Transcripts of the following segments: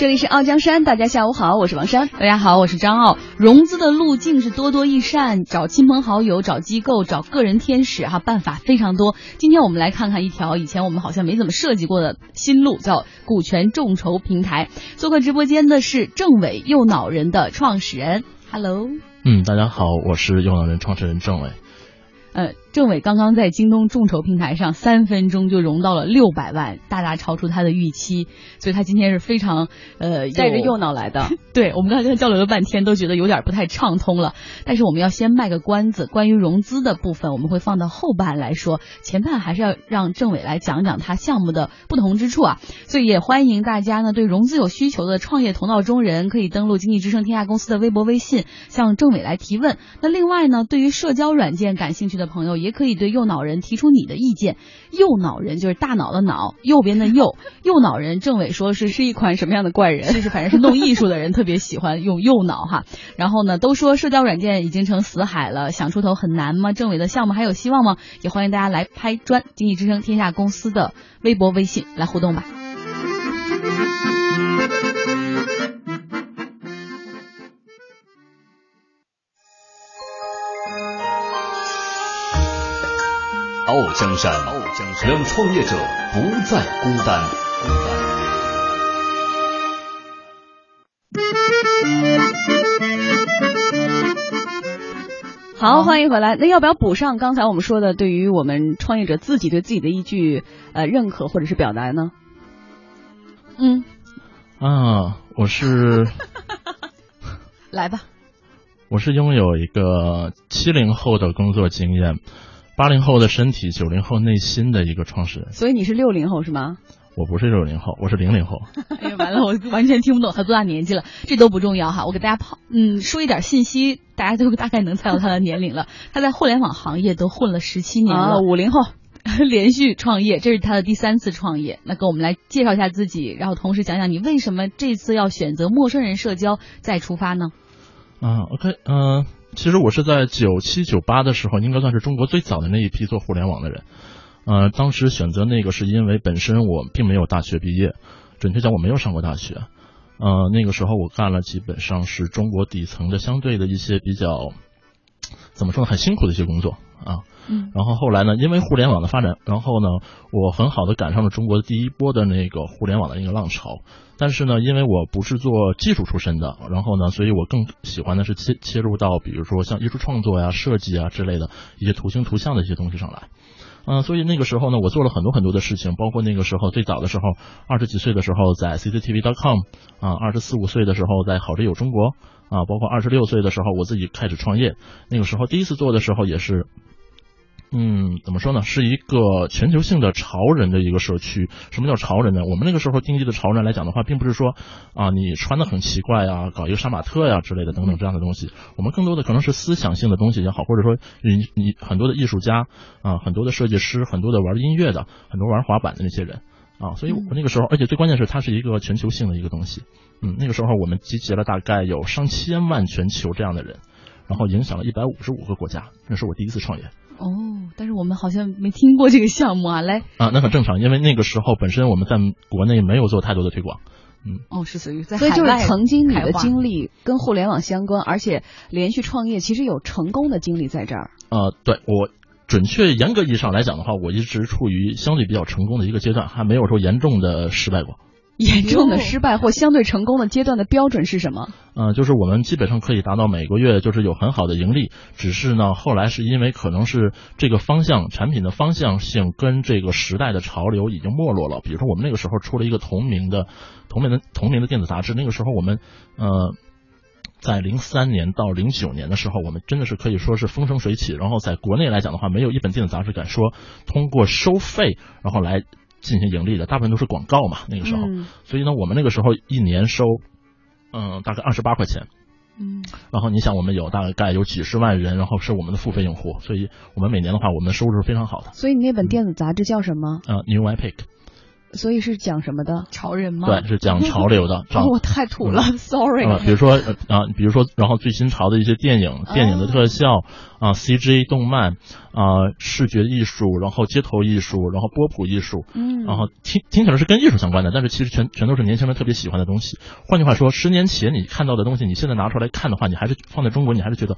这里是傲江山，大家下午好，我是王珊。大家好，我是张傲。融资的路径是多多益善，找亲朋好友、找机构、找个人天使，哈，办法非常多。今天我们来看看一条以前我们好像没怎么设计过的新路，叫股权众筹平台。做客直播间的是政委右脑人的创始人，Hello。嗯，大家好，我是右脑人创始人政委。呃，郑伟刚刚在京东众筹平台上三分钟就融到了六百万，大大超出他的预期，所以他今天是非常呃带着右脑来的。对我们刚才跟他交流了半天，都觉得有点不太畅通了。但是我们要先卖个关子，关于融资的部分我们会放到后半来说，前半还是要让政委来讲讲他项目的不同之处啊。所以也欢迎大家呢对融资有需求的创业同道中人可以登录经济之声天下公司的微博微信向政委来提问。那另外呢，对于社交软件感兴趣的朋友也可以对右脑人提出你的意见。右脑人就是大脑的脑，右边的右。右脑人，政委说是是一款什么样的怪人？就是反正是弄艺术的人特别喜欢用右脑哈。然后呢，都说社交软件已经成死海了，想出头很难吗？政委的项目还有希望吗？也欢迎大家来拍砖，经济之声天下公司的微博微信来互动吧。傲江山，让创业者不再孤单。好，欢迎回来。那要不要补上刚才我们说的，对于我们创业者自己对自己的一句呃认可或者是表达呢？嗯，啊，我是 来吧，我是拥有一个七零后的工作经验。八零后的身体，九零后内心的一个创始人。所以你是六零后是吗？我不是六零后，我是零零后。哎呀，完了，我完全听不懂他多大年纪了。这都不重要哈，我给大家跑，嗯，说一点信息，大家都大概能猜到他的年龄了。他在互联网行业都混了十七年了，五零后，连续创业，这是他的第三次创业。那跟我们来介绍一下自己，然后同时讲讲你为什么这次要选择陌生人社交再出发呢？啊，OK，嗯。其实我是在九七九八的时候，应该算是中国最早的那一批做互联网的人。呃，当时选择那个是因为本身我并没有大学毕业，准确讲我没有上过大学。呃，那个时候我干了基本上是中国底层的相对的一些比较，怎么说呢，很辛苦的一些工作啊。嗯。然后后来呢，因为互联网的发展，然后呢，我很好的赶上了中国的第一波的那个互联网的那个浪潮。但是呢，因为我不是做技术出身的，然后呢，所以我更喜欢的是切切入到比如说像艺术创作呀、设计啊之类的一些图形图像的一些东西上来。嗯，所以那个时候呢，我做了很多很多的事情，包括那个时候最早的时候，二十几岁的时候在 CCTV.com 啊，二十四五岁的时候在好着有中国啊，包括二十六岁的时候我自己开始创业，那个时候第一次做的时候也是。嗯，怎么说呢？是一个全球性的潮人的一个社区。什么叫潮人呢？我们那个时候定义的潮人来讲的话，并不是说啊，你穿的很奇怪呀，搞一个杀马特呀之类的等等这样的东西。我们更多的可能是思想性的东西也好，或者说你你很多的艺术家啊，很多的设计师，很多的玩音乐的，很多玩滑板的那些人啊。所以我那个时候，而且最关键是它是一个全球性的一个东西。嗯，那个时候我们集结了大概有上千万全球这样的人，然后影响了一百五十五个国家。那是我第一次创业。哦，但是我们好像没听过这个项目啊，来啊，那很正常，因为那个时候本身我们在国内没有做太多的推广，嗯，哦，是属于在所以就是曾经你的经历跟互联网相关，而且连续创业其实有成功的经历在这儿。呃，对我准确严格意义上来讲的话，我一直处于相对比较成功的一个阶段，还没有说严重的失败过。严重的失败或相对成功的阶段的标准是什么？嗯，就是我们基本上可以达到每个月就是有很好的盈利，只是呢后来是因为可能是这个方向产品的方向性跟这个时代的潮流已经没落了。比如说我们那个时候出了一个同名的同名的同名的电子杂志，那个时候我们呃在零三年到零九年的时候，我们真的是可以说是风生水起。然后在国内来讲的话，没有一本电子杂志敢说通过收费然后来。进行盈利的大部分都是广告嘛，那个时候，所以呢，我们那个时候一年收，嗯，大概二十八块钱，嗯，然后你想，我们有大概有几十万人，然后是我们的付费用户，所以我们每年的话，我们的收入是非常好的。所以你那本电子杂志叫什么？呃，New Epic。所以是讲什么的？潮人吗？对，是讲潮流的。哦，我太土了，sorry。啊，比如说啊，比如说，然后最新潮的一些电影、电影的特效啊，CG 动漫啊，视觉艺术，然后街头艺术，然后波普艺术，嗯，然后听听起来是跟艺术相关的，但是其实全全都是年轻人特别喜欢的东西。换句话说，十年前你看到的东西，你现在拿出来看的话，你还是放在中国，你还是觉得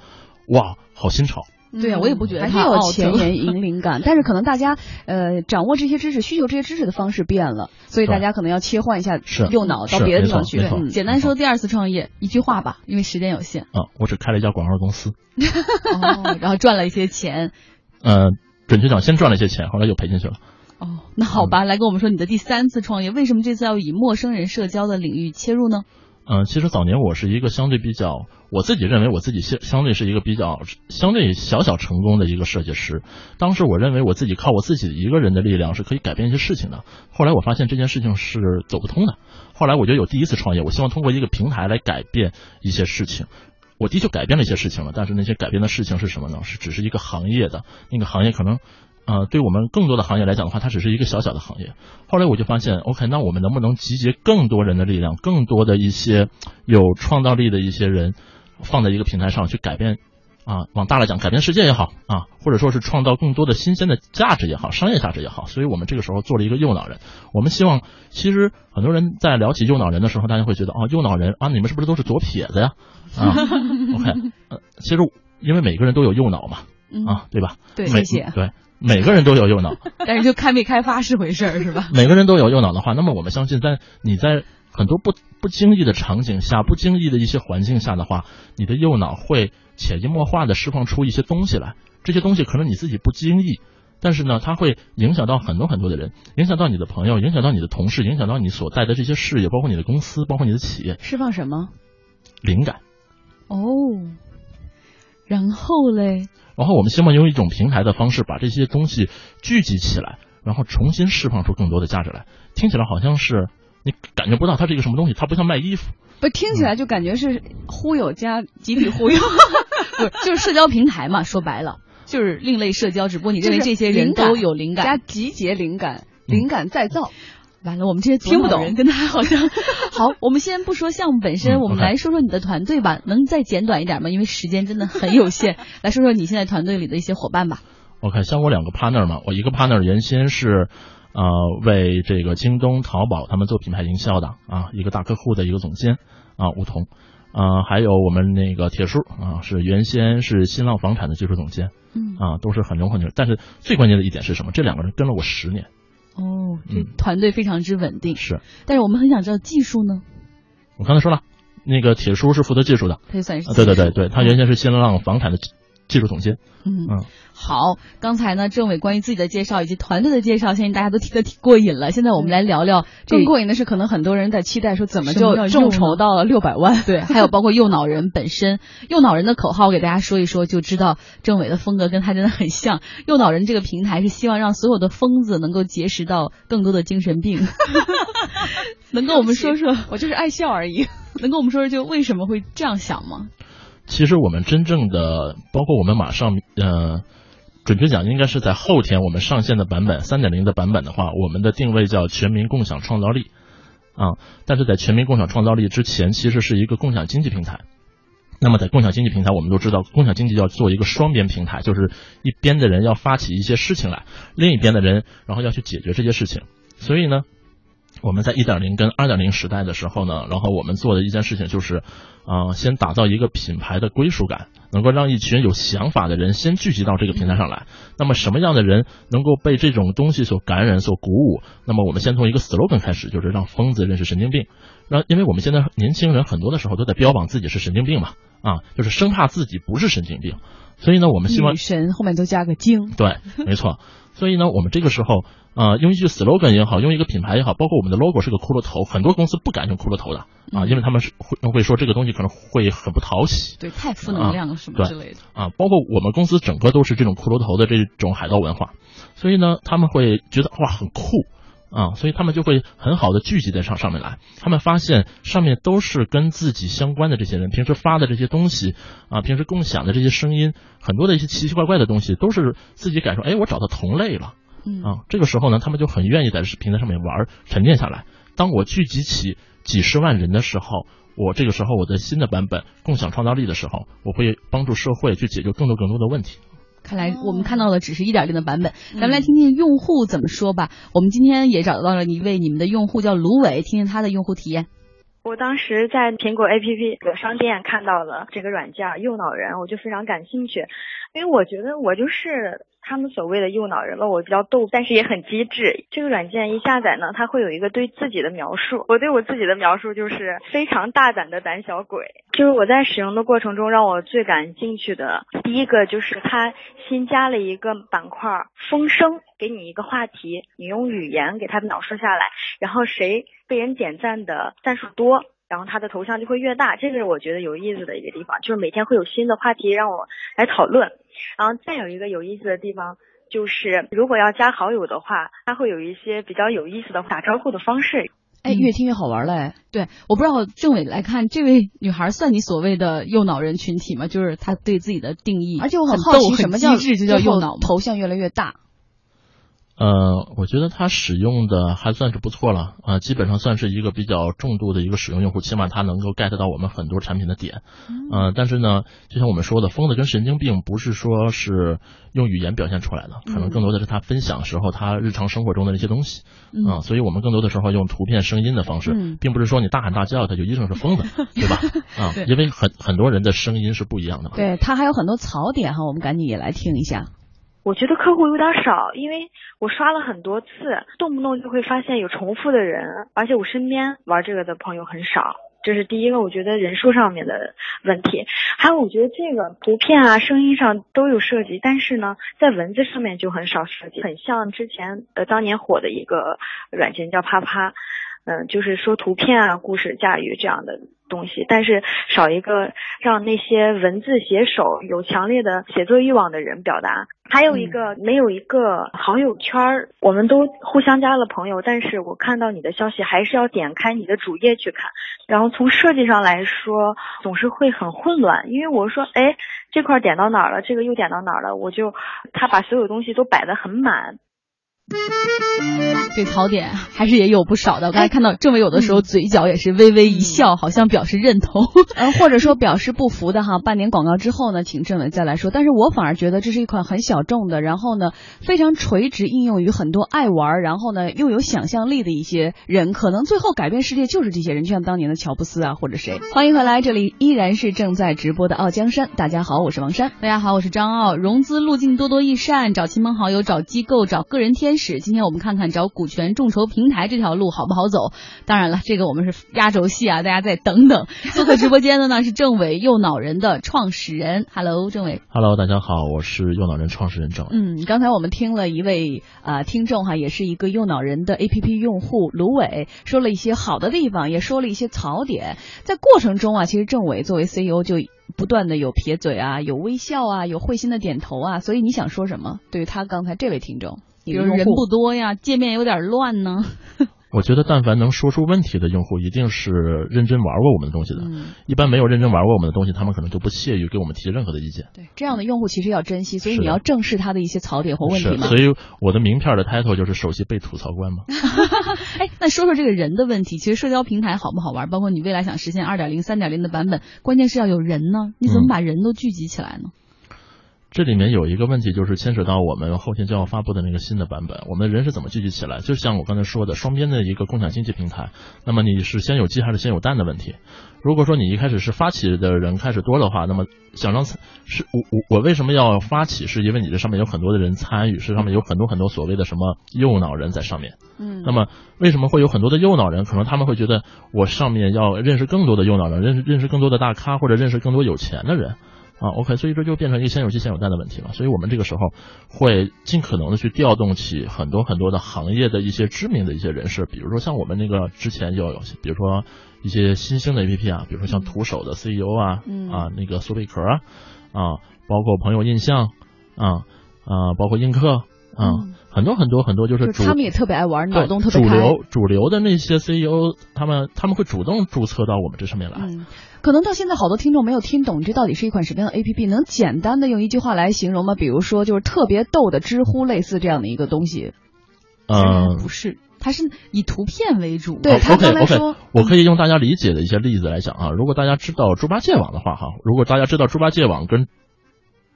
哇，好新潮。对啊，我也不觉得还是有前沿引领感，但是可能大家呃掌握这些知识、需求这些知识的方式变了，所以大家可能要切换一下右脑到别的地方去。对，简单说，第二次创业一句话吧，因为时间有限。啊，我只开了一家广告公司，哦，然后赚了一些钱。呃，准确讲，先赚了一些钱，后来又赔进去了。哦，那好吧，来跟我们说你的第三次创业，为什么这次要以陌生人社交的领域切入呢？嗯，其实早年我是一个相对比较，我自己认为我自己相相对是一个比较相对小小成功的一个设计师。当时我认为我自己靠我自己一个人的力量是可以改变一些事情的。后来我发现这件事情是走不通的。后来我就有第一次创业，我希望通过一个平台来改变一些事情。我的确改变了一些事情了，但是那些改变的事情是什么呢？是只是一个行业的那个行业可能。呃，对我们更多的行业来讲的话，它只是一个小小的行业。后来我就发现，OK，那我们能不能集结更多人的力量，更多的一些有创造力的一些人，放在一个平台上去改变啊？往大了讲，改变世界也好啊，或者说是创造更多的新鲜的价值也好，商业价值也好。所以我们这个时候做了一个右脑人。我们希望，其实很多人在聊起右脑人的时候，大家会觉得，哦，右脑人啊，你们是不是都是左撇子呀？啊，OK，呃，其实因为每个人都有右脑嘛，啊，对吧？对，谢谢。对。每个人都有右脑，但是就开没开发是回事儿，是吧？每个人都有右脑的话，那么我们相信，在你在很多不不经意的场景下、不经意的一些环境下的话，你的右脑会潜移默化的释放出一些东西来。这些东西可能你自己不经意，但是呢，它会影响到很多很多的人，影响到你的朋友，影响到你的同事，影响到你所在的这些事业，包括你的公司，包括你的企业。释放什么？灵感。哦。然后嘞？然后我们希望用一种平台的方式把这些东西聚集起来，然后重新释放出更多的价值来。听起来好像是你感觉不到它是一个什么东西，它不像卖衣服。不，听起来就感觉是忽悠加集体忽悠，不 就是社交平台嘛？说白了就是另类社交，只不过你认为这些人都有灵感，加集结灵感，灵感再造。完了，我们这些听不懂人，跟他好像 好。我们先不说项目本身，我们来说说你的团队吧。能再简短一点吗？因为时间真的很有限。来说说你现在团队里的一些伙伴吧。OK，像我两个 partner 嘛，我一个 partner 原先是呃为这个京东、淘宝他们做品牌营销的啊，一个大客户的一个总监啊，吴桐啊，还有我们那个铁叔啊，是原先是新浪房产的技术总监，嗯啊，都是很牛很牛。但是最关键的一点是什么？这两个人跟了我十年。哦，这团队非常之稳定。是，但是我们很想知道技术呢。我刚才说了，那个铁叔是负责技术的，他就算是对对对对，他原先是新浪房产的技术总监。嗯嗯。好，刚才呢，政委关于自己的介绍以及团队的介绍，相信大家都听得挺过瘾了。现在我们来聊聊更过瘾的是，可能很多人在期待说，怎么就众筹到了六百万？对，还有包括右脑人本身，右脑人的口号我给大家说一说，就知道政委的风格跟他真的很像。右脑人这个平台是希望让所有的疯子能够结识到更多的精神病。能跟我们说说？我就是爱笑而已。能跟我们说说，就为什么会这样想吗？其实我们真正的，包括我们马上，呃。准确讲，应该是在后天我们上线的版本三点零的版本的话，我们的定位叫全民共享创造力啊。但是在全民共享创造力之前，其实是一个共享经济平台。那么在共享经济平台，我们都知道，共享经济要做一个双边平台，就是一边的人要发起一些事情来，另一边的人然后要去解决这些事情。所以呢，我们在一点零跟二点零时代的时候呢，然后我们做的一件事情就是。啊，先打造一个品牌的归属感，能够让一群有想法的人先聚集到这个平台上来。那么什么样的人能够被这种东西所感染、所鼓舞？那么我们先从一个 slogan 开始，就是让疯子认识神经病。让，因为我们现在年轻人很多的时候都在标榜自己是神经病嘛，啊，就是生怕自己不是神经病。所以呢，我们希望神后面都加个精。对，没错。所以呢，我们这个时候。啊，用一句 slogan 也好，用一个品牌也好，包括我们的 logo 是个骷髅头，很多公司不敢用骷髅头的啊，因为他们是会会说这个东西可能会很不讨喜，对，太负能量了什么之类的啊。包括我们公司整个都是这种骷髅头的这种海盗文化，所以呢，他们会觉得哇很酷啊，所以他们就会很好的聚集在上上面来。他们发现上面都是跟自己相关的这些人，平时发的这些东西啊，平时共享的这些声音，很多的一些奇奇怪怪的东西，都是自己感受，哎，我找到同类了。啊，这个时候呢，他们就很愿意在平台上面玩，沉淀下来。当我聚集起几十万人的时候，我这个时候我的新的版本共享创造力的时候，我会帮助社会去解决更多更多的问题。看来我们看到的只是一点零的版本，咱们来听听用户怎么说吧。我们今天也找到了一位你们的用户叫芦苇，听听他的用户体验。我当时在苹果 APP 的商店看到了这个软件右脑人，我就非常感兴趣，因为我觉得我就是他们所谓的右脑人了。我比较逗，但是也很机智。这个软件一下载呢，它会有一个对自己的描述。我对我自己的描述就是非常大胆的胆小鬼。就是我在使用的过程中，让我最感兴趣的第一个就是它新加了一个板块“风声”，给你一个话题，你用语言给它描述下来，然后谁。被人点赞的赞数多，然后他的头像就会越大，这个是我觉得有意思的一个地方，就是每天会有新的话题让我来讨论。然后再有一个有意思的地方，就是如果要加好友的话，他会有一些比较有意思的打招呼的方式。哎，越听越好玩嘞。对，我不知道政委来看，这位女孩算你所谓的右脑人群体吗？就是她对自己的定义，而且我很好奇什么叫就叫右脑，头像越来越大。呃，我觉得他使用的还算是不错了啊，基本上算是一个比较重度的一个使用用户，起码他能够 get 到我们很多产品的点。呃，但是呢，就像我们说的，疯子跟神经病不是说是用语言表现出来的，可能更多的是他分享时候他日常生活中的那些东西啊，所以我们更多的时候用图片、声音的方式，并不是说你大喊大叫他就一定是疯子，对吧？啊，因为很很多人的声音是不一样的。对他还有很多槽点哈，我们赶紧也来听一下。我觉得客户有点少，因为我刷了很多次，动不动就会发现有重复的人，而且我身边玩这个的朋友很少，这是第一个我觉得人数上面的问题。还有我觉得这个图片啊、声音上都有设计，但是呢，在文字上面就很少设计，很像之前呃当年火的一个软件叫啪啪，嗯，就是说图片啊、故事驾驭这样的。东西，但是少一个让那些文字写手有强烈的写作欲望的人表达，还有一个没有一个好友圈儿，我们都互相加了朋友，但是我看到你的消息还是要点开你的主页去看，然后从设计上来说总是会很混乱，因为我说哎这块点到哪儿了，这个又点到哪儿了，我就他把所有东西都摆得很满。这槽点还是也有不少的。我刚才看到政委有的时候嘴角也是微微一笑，好像表示认同，嗯，或者说表示不服的哈。半年广告之后呢，请政委再来说。但是我反而觉得这是一款很小众的，然后呢非常垂直应用于很多爱玩，然后呢又有想象力的一些人，可能最后改变世界就是这些人，就像当年的乔布斯啊或者谁。欢迎回来，这里依然是正在直播的傲江山。大家好，我是王山。大家好，我是张傲。融资路径多多益善，找亲朋好友，找机构，找个人天。始，今天我们看看找股权众筹平台这条路好不好走？当然了，这个我们是压轴戏啊，大家再等等。做客直播间的呢是政委右脑人的创始人，Hello，政委。Hello，大家好，我是右脑人创始人郑。嗯，刚才我们听了一位啊听众哈，也是一个右脑人的 APP 用户芦苇，说了一些好的地方，也说了一些槽点。在过程中啊，其实政委作为 CEO 就不断的有撇嘴啊，有微笑啊，有会心的点头啊。所以你想说什么？对于他刚才这位听众？比如人不多呀，界面有点乱呢。我觉得，但凡能说出问题的用户，一定是认真玩过我们的东西的。一般没有认真玩过我们的东西，他们可能就不屑于给我们提任何的意见。对，这样的用户其实要珍惜，所以你要正视他的一些槽点或问题嘛。所以我的名片的 title 就是首席被吐槽官嘛。哎，那说说这个人的问题，其实社交平台好不好玩？包括你未来想实现二点零、三点零的版本，关键是要有人呢。你怎么把人都聚集起来呢？这里面有一个问题，就是牵扯到我们后天就要发布的那个新的版本，我们人是怎么聚集起来？就像我刚才说的，双边的一个共享经济平台，那么你是先有鸡还是先有蛋的问题？如果说你一开始是发起的人开始多的话，那么想让是我我我为什么要发起？是因为你这上面有很多的人参与，是上面有很多很多所谓的什么右脑人在上面。嗯，那么为什么会有很多的右脑人？可能他们会觉得我上面要认识更多的右脑人，认识认识更多的大咖，或者认识更多有钱的人。啊，OK，所以这就变成一个先有鸡先有蛋的问题了。所以我们这个时候会尽可能的去调动起很多很多的行业的一些知名的一些人士，比如说像我们那个之前就有，比如说一些新兴的 APP 啊，比如说像徒手的 CEO 啊，啊，那个苏贝壳啊，啊，包括朋友印象啊，啊，包括映客啊，很多很多很多就是主他们也特别爱玩，脑洞特别主流主流的那些 CEO，他们他们会主动注册到我们这上面来。嗯，可能到现在好多听众没有听懂这到底是一款什么样的 APP，能简单的用一句话来形容吗？比如说就是特别逗的知乎类似这样的一个东西。嗯，不是，它是以图片为主。对他刚才说，我可以用大家理解的一些例子来讲啊。如果大家知道猪八戒网的话哈，如果大家知道猪八戒网跟。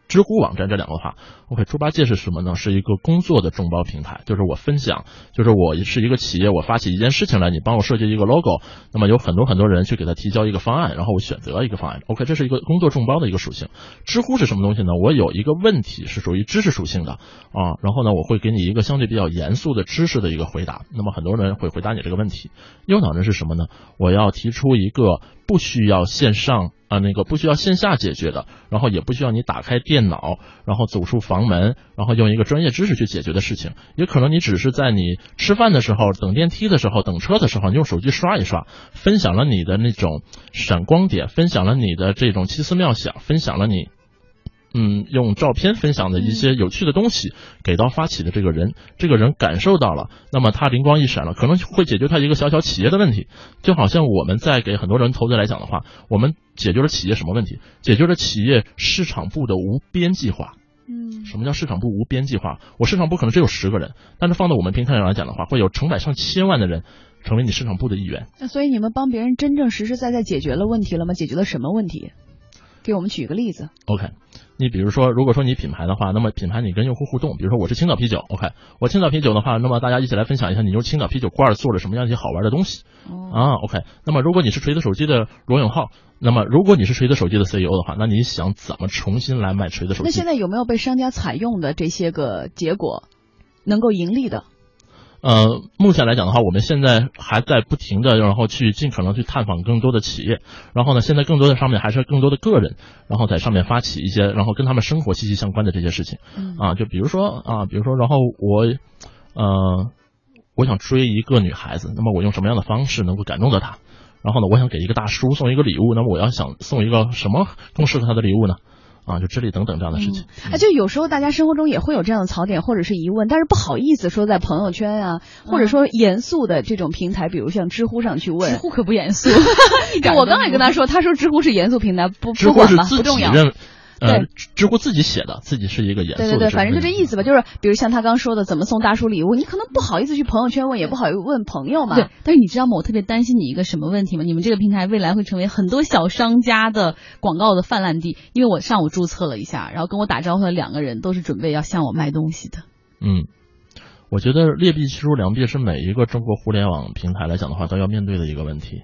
知乎网站这两个的话，OK，猪八戒是什么呢？是一个工作的众包平台，就是我分享，就是我是一个企业，我发起一件事情来，你帮我设计一个 logo，那么有很多很多人去给他提交一个方案，然后我选择一个方案，OK，这是一个工作众包的一个属性。知乎是什么东西呢？我有一个问题是属于知识属性的啊，然后呢，我会给你一个相对比较严肃的知识的一个回答，那么很多人会回答你这个问题。右脑呢是什么呢？我要提出一个不需要线上。啊，那个不需要线下解决的，然后也不需要你打开电脑，然后走出房门，然后用一个专业知识去解决的事情，也可能你只是在你吃饭的时候、等电梯的时候、等车的时候，你用手机刷一刷，分享了你的那种闪光点，分享了你的这种奇思妙想，分享了你。嗯，用照片分享的一些有趣的东西给到发起的这个人，这个人感受到了，那么他灵光一闪了，可能会解决他一个小小企业的问题。就好像我们在给很多人投资来讲的话，我们解决了企业什么问题？解决了企业市场部的无边际化。嗯，什么叫市场部无边际化？我市场部可能只有十个人，但是放到我们平台上来讲的话，会有成百上千万的人成为你市场部的一员。那所以你们帮别人真正实实在在解决了问题了吗？解决了什么问题？给我们举个例子。OK。你比如说，如果说你品牌的话，那么品牌你跟用户互动，比如说我是青岛啤酒，OK，我青岛啤酒的话，那么大家一起来分享一下，你用青岛啤酒罐做了什么样一些好玩的东西啊？OK，那么如果你是锤子手机的罗永浩，那么如果你是锤子手机的 CEO 的话，那你想怎么重新来卖锤子手机？那现在有没有被商家采用的这些个结果，能够盈利的？呃，目前来讲的话，我们现在还在不停的，然后去尽可能去探访更多的企业，然后呢，现在更多的上面还是更多的个人，然后在上面发起一些，然后跟他们生活息息相关的这些事情，啊，就比如说啊，比如说，然后我，呃，我想追一个女孩子，那么我用什么样的方式能够感动到她？然后呢，我想给一个大叔送一个礼物，那么我要想送一个什么更适合他的礼物呢？啊，就智力等等这样的事情。哎，就有时候大家生活中也会有这样的槽点或者是疑问，但是不好意思说在朋友圈啊，或者说严肃的这种平台，比如像知乎上去问。知乎可不严肃。我刚才跟他说，他说知乎是严肃平台，不不管吧，不重要。对，知乎自己写的，自己是一个严肃。对对对，反正就这意思吧。就是比如像他刚说的，怎么送大叔礼物，你可能不好意思去朋友圈问，也不好意思问朋友嘛。对，但是你知道吗？我特别担心你一个什么问题吗？你们这个平台未来会成为很多小商家的广告的泛滥地。因为我上午注册了一下，然后跟我打招呼的两个人都是准备要向我卖东西的。嗯，我觉得劣币驱逐良币是每一个中国互联网平台来讲的话都要面对的一个问题。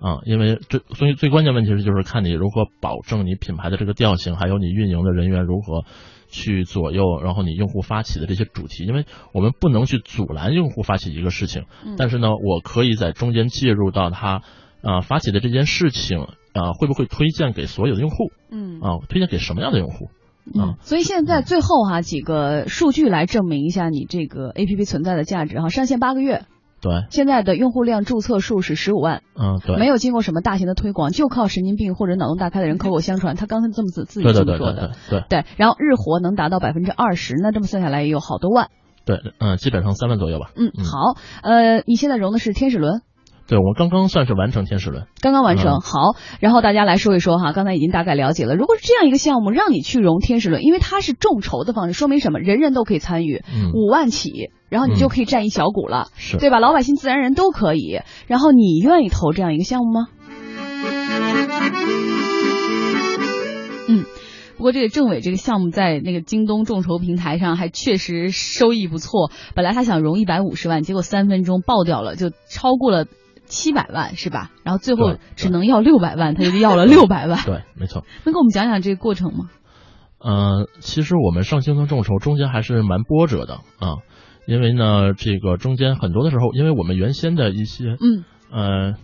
啊，因为最所以最关键问题是就是看你如何保证你品牌的这个调性，还有你运营的人员如何去左右，然后你用户发起的这些主题，因为我们不能去阻拦用户发起一个事情，但是呢，我可以在中间介入到他啊发起的这件事情啊会不会推荐给所有的用户，嗯啊推荐给什么样的用户嗯？所以现在最后哈几个数据来证明一下你这个 A P P 存在的价值哈，上线八个月。对，现在的用户量注册数是十五万，嗯，对，没有经过什么大型的推广，就靠神经病或者脑洞大开的人口口相传。他刚才这么自自己这么说的，对对，然后日活能达到百分之二十，那这么算下来也有好多万。对，嗯，基本上三万左右吧。嗯，好，呃，你现在融的是天使轮。对，我刚刚算是完成天使轮，刚刚完成。好，然后大家来说一说哈，刚才已经大概了解了。如果是这样一个项目，让你去融天使轮，因为它是众筹的方式，说明什么？人人都可以参与，五万起，然后你就可以占一小股了，对吧？老百姓、自然人都可以。然后你愿意投这样一个项目吗？嗯，不过这个政委这个项目在那个京东众筹平台上还确实收益不错。本来他想融一百五十万，结果三分钟爆掉了，就超过了。七百万是吧？然后最后只能要六百万，他就要了六百万。对，没错。能给我们讲讲这个过程吗？呃，其实我们上新村众筹中间还是蛮波折的啊，因为呢，这个中间很多的时候，因为我们原先的一些嗯呃，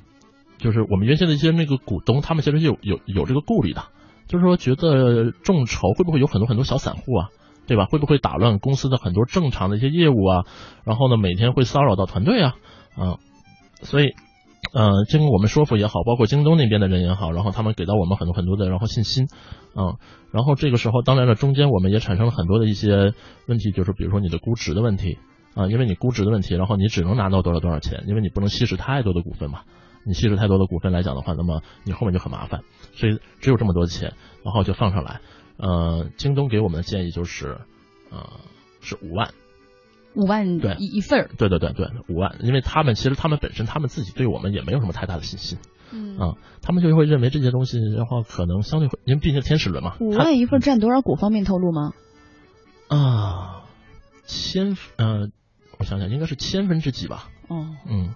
就是我们原先的一些那个股东，他们其实有有有这个顾虑的，就是说觉得众筹会不会有很多很多小散户啊，对吧？会不会打乱公司的很多正常的一些业务啊？然后呢，每天会骚扰到团队啊，啊，所以。呃，经过我们说服也好，包括京东那边的人也好，然后他们给到我们很多很多的然后信心，嗯，然后这个时候当然了，中间我们也产生了很多的一些问题，就是比如说你的估值的问题，啊，因为你估值的问题，然后你只能拿到多少多少钱，因为你不能稀释太多的股份嘛。你稀释太多的股份来讲的话，那么你后面就很麻烦，所以只有这么多钱，然后就放上来。呃，京东给我们的建议就是，呃，是五万，五万对一一份儿，对对对对，五万，因为他们其实他们本身他们自己对我们也没有什么太大的信心，嗯啊，他们就会认为这些东西的话可能相对会，因为毕竟天使轮嘛，五万一份占多少股？方便透露吗？啊，千呃，我想想，应该是千分之几吧？哦，嗯。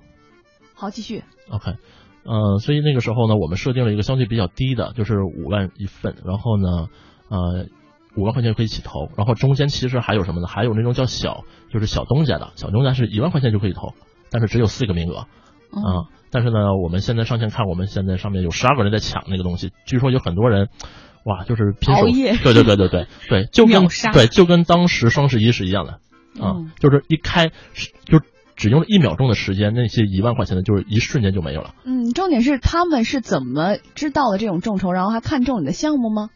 好，继续。OK，呃，所以那个时候呢，我们设定了一个相对比较低的，就是五万一份，然后呢，呃，五万块钱就可以起投，然后中间其实还有什么呢？还有那种叫小，就是小东家的，小东家是一万块钱就可以投，但是只有四个名额啊。但是呢，我们现在上线看，我们现在上面有十二个人在抢那个东西，据说有很多人，哇，就是拼手，对对对对对 对，就跟对就跟当时双十一是一样的啊，就是一开就。只用了一秒钟的时间，那些一万块钱的，就是一瞬间就没有了。嗯，重点是他们是怎么知道的这种众筹，然后还看中你的项目吗？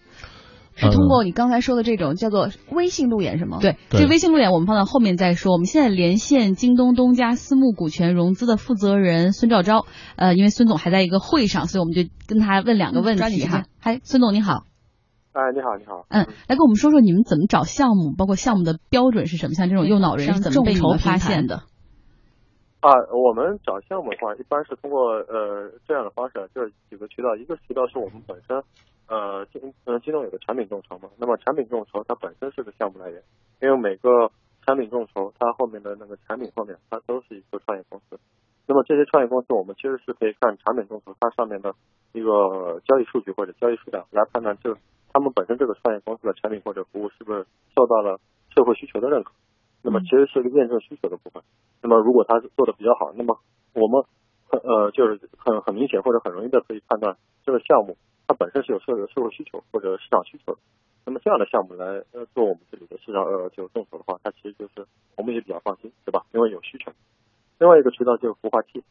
是通过你刚才说的这种叫做微信路演是吗？对，这微信路演我们放到后面再说。我们现在连线京东东家私募股权融资的负责人孙兆昭，呃，因为孙总还在一个会上，所以我们就跟他问两个问题哈。嗨，孙总你好。哎，你好，你好。嗯，来跟我们说说你们怎么找项目，包括项目的标准是什么？像这种右脑人是怎么被你们发现的？啊，我们找项目的话，一般是通过呃这样的方式，就是几个渠道。一个渠道是我们本身，呃，京呃京东有个产品众筹嘛。那么产品众筹它本身是个项目来源，因为每个产品众筹它后面的那个产品后面，它都是一个创业公司。那么这些创业公司，我们其实是可以看产品众筹它上面的一个交易数据或者交易数量来判断，这他们本身这个创业公司的产品或者服务是不是受到了社会需求的认可。那么其实是一个验证需求的部分。那么如果他做的比较好，那么我们很呃就是很很明显或者很容易的可以判断这个项目它本身是有社社会需求或者市场需求的。那么这样的项目来呃做我们这里的市场呃就众筹的话，它其实就是我们也比较放心，对吧？因为有需求。另外一个渠道就是孵化器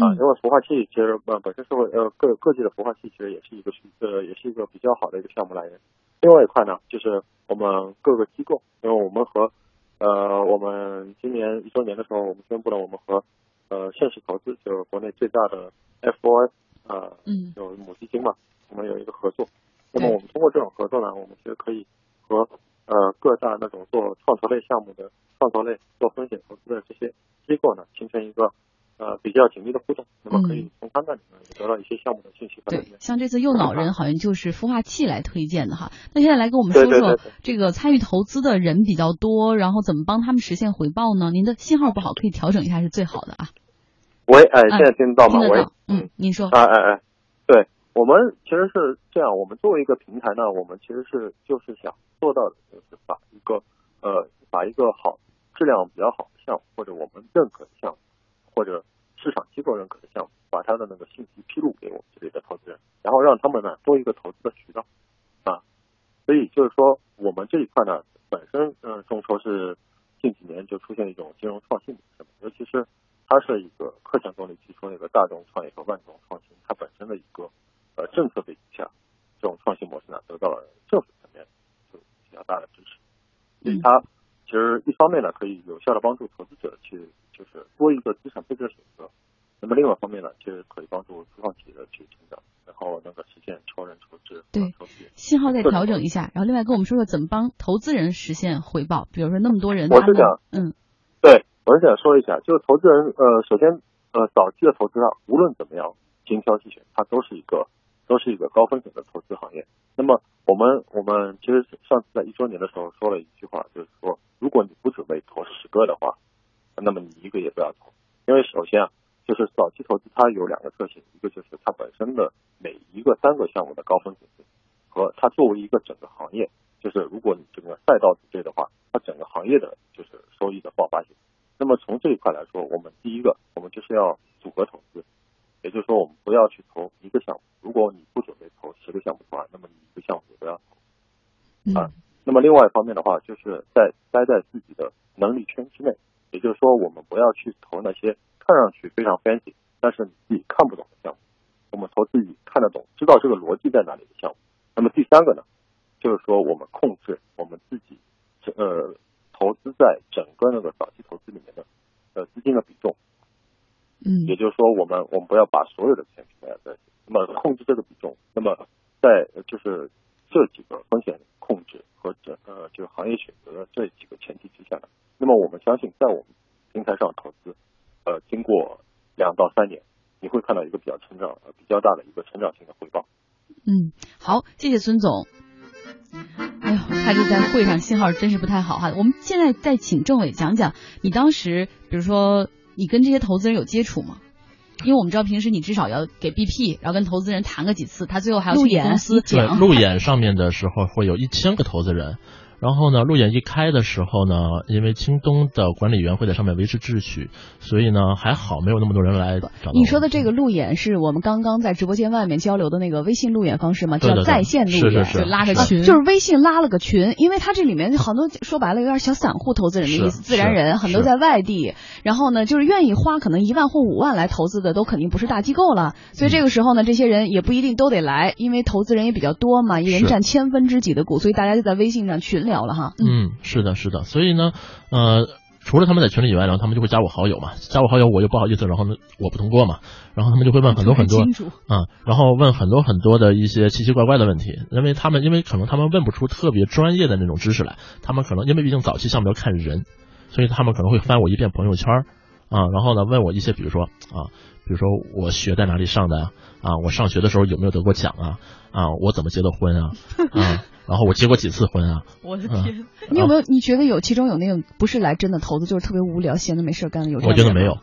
啊，因为孵化器其实呃本身社会呃各各地的孵化器其实也是一个呃也是一个比较好的一个项目来源。另外一块呢，就是我们各个机构，因为我们和呃，我们今年一周年的时候，我们宣布了我们和呃盛世投资，就是国内最大的 F4S 呃，嗯，有母基金嘛，我们有一个合作。那么我们通过这种合作呢，我们其实可以和呃各大那种做创投类项目的、创投类做风险投资的这些机构呢，形成一个。呃，比较紧密的互动，那么可以从他那里呢得到一些项目的信息。对，像这次右脑人好像就是孵化器来推荐的哈。那现在来跟我们说说这个参与投资的人比较多，然后怎么帮他们实现回报呢？您的信号不好，可以调整一下是最好的啊。喂，哎，现在听得到吗？喂，嗯，您说。哎哎哎，对我们其实是这样，我们作为一个平台呢，我们其实是就是想做到的，就是把一个呃把一个好质量比较好的项目或者我们认可的项目。或者市场机构认可的项目，把它的那个信息披露给我们这里的投资人，然后让他们呢多一个投资的渠道啊。所以就是说，我们这一块呢，本身嗯，众筹是近几年就出现一种金融创新模式，尤其是它是一个克强动力提出那个大众创业和万众创新，它本身的一个呃政策背景下，这种创新模式呢得到了政府层面就比较大的支持，所以它其实一方面呢可以有效的帮助投资者去。就是多一个资产配置的选择，那么另外一方面呢，其实可以帮助初创企业的去成长，然后能够实现超人筹资。对，信号再调整一下，然后另外跟我们说说怎么帮投资人实现回报。比如说那么多人，我是想，嗯，对，我是想说一下，就是投资人，呃，首先，呃，早期的投资啊，无论怎么样精挑细选，它都是一个，都是一个高风险的投资行业。那么我们，我们其实上次在一周年的时候说了一句话，就是说，如果你不准备投十个的话。那么你一个也不要投，因为首先啊，就是早期投资它有两个特性，一个就是它本身的每一个三个项目的高风险性，和它作为一个整个行业，就是如果你整个赛道组队的话，它整个行业的就是收益的爆发性。那么从这一块来说，我们第一个，我们就是要组合投资，也就是说我们不要去投一个项目。如果你不准备投十个项目的话，那么你一个项目也不要投啊。那么另外一方面的话，就是在待在自己的能力圈之内。也就是说，我们不要去投那些看上去非常 fancy，但是你自己看不懂的项目。我们投自己看得懂、知道这个逻辑在哪里的项目。那么第三个呢，就是说我们控制我们自己，呃，投资在整个那个早期投资里面的呃资金的比重。嗯，也就是说，我们我们不要把所有的钱平在在那么控制这个比重，那么在就是这几个风险控制和整呃就是行业选择的这几个前提之下呢，那么我们相信在我们平台上投资，呃，经过两到三年，你会看到一个比较成长呃比较大的一个成长性的回报。嗯，好，谢谢孙总。哎呦，他这在会上信号真是不太好哈。我们现在再请政委讲讲，你当时比如说。你跟这些投资人有接触吗？因为我们知道平时你至少要给 BP，然后跟投资人谈个几次，他最后还要去公司对。路演上面的时候会有一千个投资人。然后呢，路演一开的时候呢，因为京东的管理员会在上面维持秩序，所以呢还好没有那么多人来找。你说的这个路演是我们刚刚在直播间外面交流的那个微信路演方式吗？叫在线路演，就拉着群，就是微信拉了个群，因为它这里面很多说白了有点小散户投资人的意思，自然人很多在外地，然后呢就是愿意花可能一万或五万来投资的，都肯定不是大机构了，所以这个时候呢，这些人也不一定都得来，因为投资人也比较多嘛，一人占千分之几的股，所以大家就在微信上群聊了哈。嗯。是的，是的，所以呢，呃，除了他们在群里以外，然后他们就会加我好友嘛，加我好友我又不好意思，然后呢我不通过嘛，然后他们就会问很多很多，啊，然后问很多很多的一些奇奇怪怪的问题，因为他们因为可能他们问不出特别专业的那种知识来，他们可能因为毕竟早期项目要看人，所以他们可能会翻我一遍朋友圈，啊，然后呢问我一些比如说啊，比如说我学在哪里上的啊，我上学的时候有没有得过奖啊，啊，我怎么结的婚啊，啊。然后我结过几次婚啊！我的天，你有没有？你觉得有其中有那种不是来真的投资，就是特别无聊、闲的没事干的有？我觉得没有，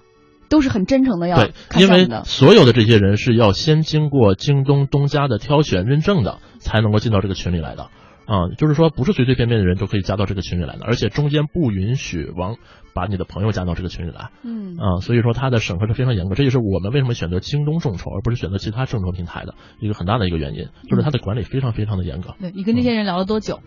都是很真诚的要对，因为所有的这些人是要先经过京东东家的挑选认证的，才能够进到这个群里来的。啊，就是说不是随随便便的人都可以加到这个群里来的，而且中间不允许往把你的朋友加到这个群里来。嗯啊，所以说它的审核是非常严格，这就是我们为什么选择京东众筹而不是选择其他众筹平台的一个很大的一个原因，就是它的管理非常非常的严格。对你跟这些人聊了多久？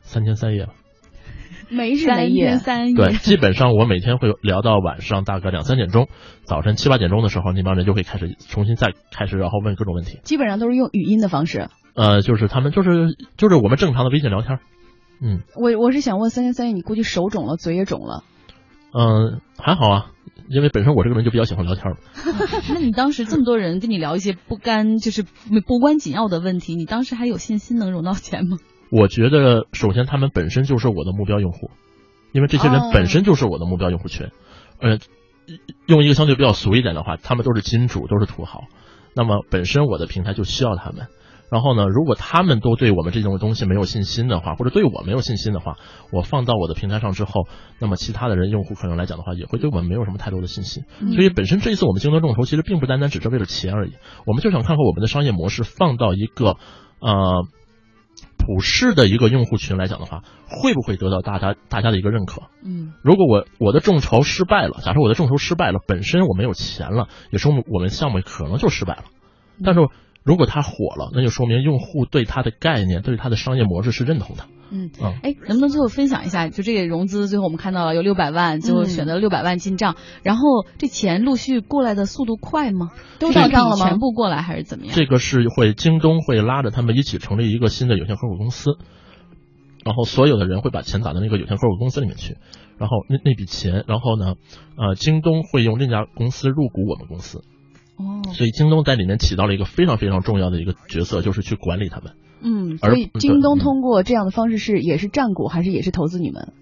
三天三夜。没日没夜。三夜。对，基本上我每天会聊到晚上大概两三点钟，早晨七八点钟的时候，那帮人就会开始重新再开始，然后问各种问题。基本上都是用语音的方式。呃，就是他们就是就是我们正常的微信聊天，嗯，我我是想问三天三夜，你估计手肿了，嘴也肿了，嗯，还好啊，因为本身我这个人就比较喜欢聊天嘛。那你当时这么多人跟你聊一些不干就是不关紧要的问题，你当时还有信心能融到钱吗？我觉得首先他们本身就是我的目标用户，因为这些人本身就是我的目标用户群，呃，用一个相对比较俗一点的话，他们都是金主，都是土豪。那么本身我的平台就需要他们，然后呢，如果他们都对我们这种东西没有信心的话，或者对我没有信心的话，我放到我的平台上之后，那么其他的人用户可能来讲的话，也会对我们没有什么太多的信心。所以本身这一次我们京东众筹其实并不单单只是为了钱而已，我们就想看看我们的商业模式放到一个呃普世的一个用户群来讲的话，会不会得到大家大家的一个认可？嗯，如果我我的众筹失败了，假设我的众筹失败了，本身我没有钱了，也说明我们项目可能就失败了。但是如果它火了，那就说明用户对它的概念、对它的商业模式是认同的。嗯嗯，哎，能不能最后分享一下？就这个融资，最后我们看到了有六百万，最后选择了六百万进账。然后这钱陆续过来的速度快吗？都到账了吗？全部过来还是怎么样？这个是会京东会拉着他们一起成立一个新的有限合伙公司，然后所有的人会把钱打到那个有限合伙公司里面去，然后那那笔钱，然后呢，呃，京东会用另一家公司入股我们公司。哦，所以京东在里面起到了一个非常非常重要的一个角色，就是去管理他们。嗯，所以京东通过这样的方式是也是占股还是也是投资你们？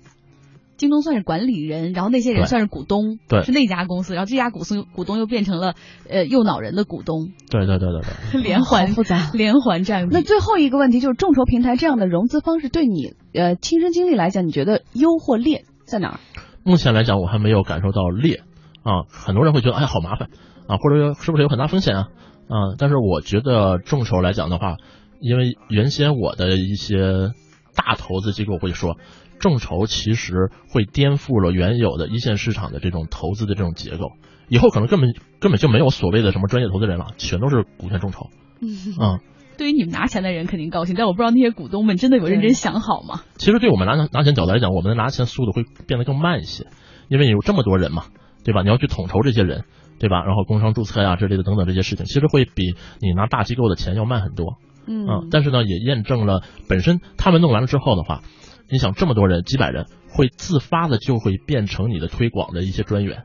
京东算是管理人，然后那些人算是股东，对，是那家公司，然后这家股东股东又变成了呃右脑人的股东。对对对对对，连环复杂，连环占。那最后一个问题就是众筹平台这样的融资方式对你呃亲身经历来讲，你觉得优或劣在哪儿？目前来讲，我还没有感受到劣啊，很多人会觉得哎呀好麻烦。啊，或者是不是有很大风险啊？啊，但是我觉得众筹来讲的话，因为原先我的一些大投资机构会说，众筹其实会颠覆了原有的一线市场的这种投资的这种结构，以后可能根本根本就没有所谓的什么专业投资人了，全都是股权众筹。嗯，对于你们拿钱的人肯定高兴，但我不知道那些股东们真的有认真想好吗？其实对我们拿拿钱角度来讲，我们的拿钱速度会变得更慢一些，因为有这么多人嘛，对吧？你要去统筹这些人。对吧？然后工商注册呀之类的等等这些事情，其实会比你拿大机构的钱要慢很多。嗯，但是呢，也验证了本身他们弄完了之后的话，你想这么多人，几百人会自发的就会变成你的推广的一些专员。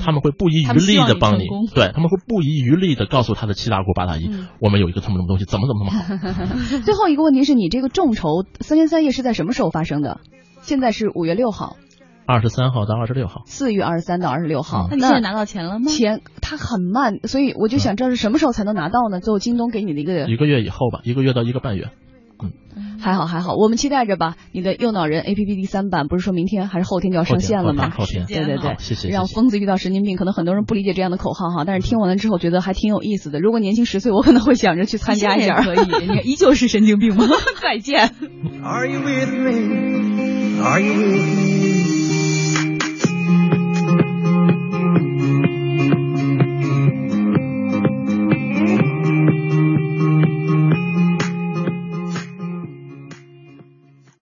他们会不遗余力的帮你，对他们会不遗余力的告诉他的七大姑八大姨，我们有一个这么什么东西，怎么怎么怎么好。最后一个问题是你这个众筹三天三夜是在什么时候发生的？现在是五月六号，二十三号到二十六号，四月二十三到二十六号。那你现在拿到钱了吗？钱它很慢，所以我就想知道是什么时候才能拿到呢？最后京东给你的一个一个月以后吧，一个月到一个半月。嗯，还好还好，我们期待着吧。你的右脑人 A P P 第三版不是说明天还是后天就要上线了吗？后天，对对对，谢谢。让疯子遇到神经病，可能很多人不理解这样的口号哈，但是听完了之后觉得还挺有意思的。如果年轻十岁，我可能会想着去参加一下。可以，你依旧是神经病吗？再见。Are you with me? Are you with me? Thank you.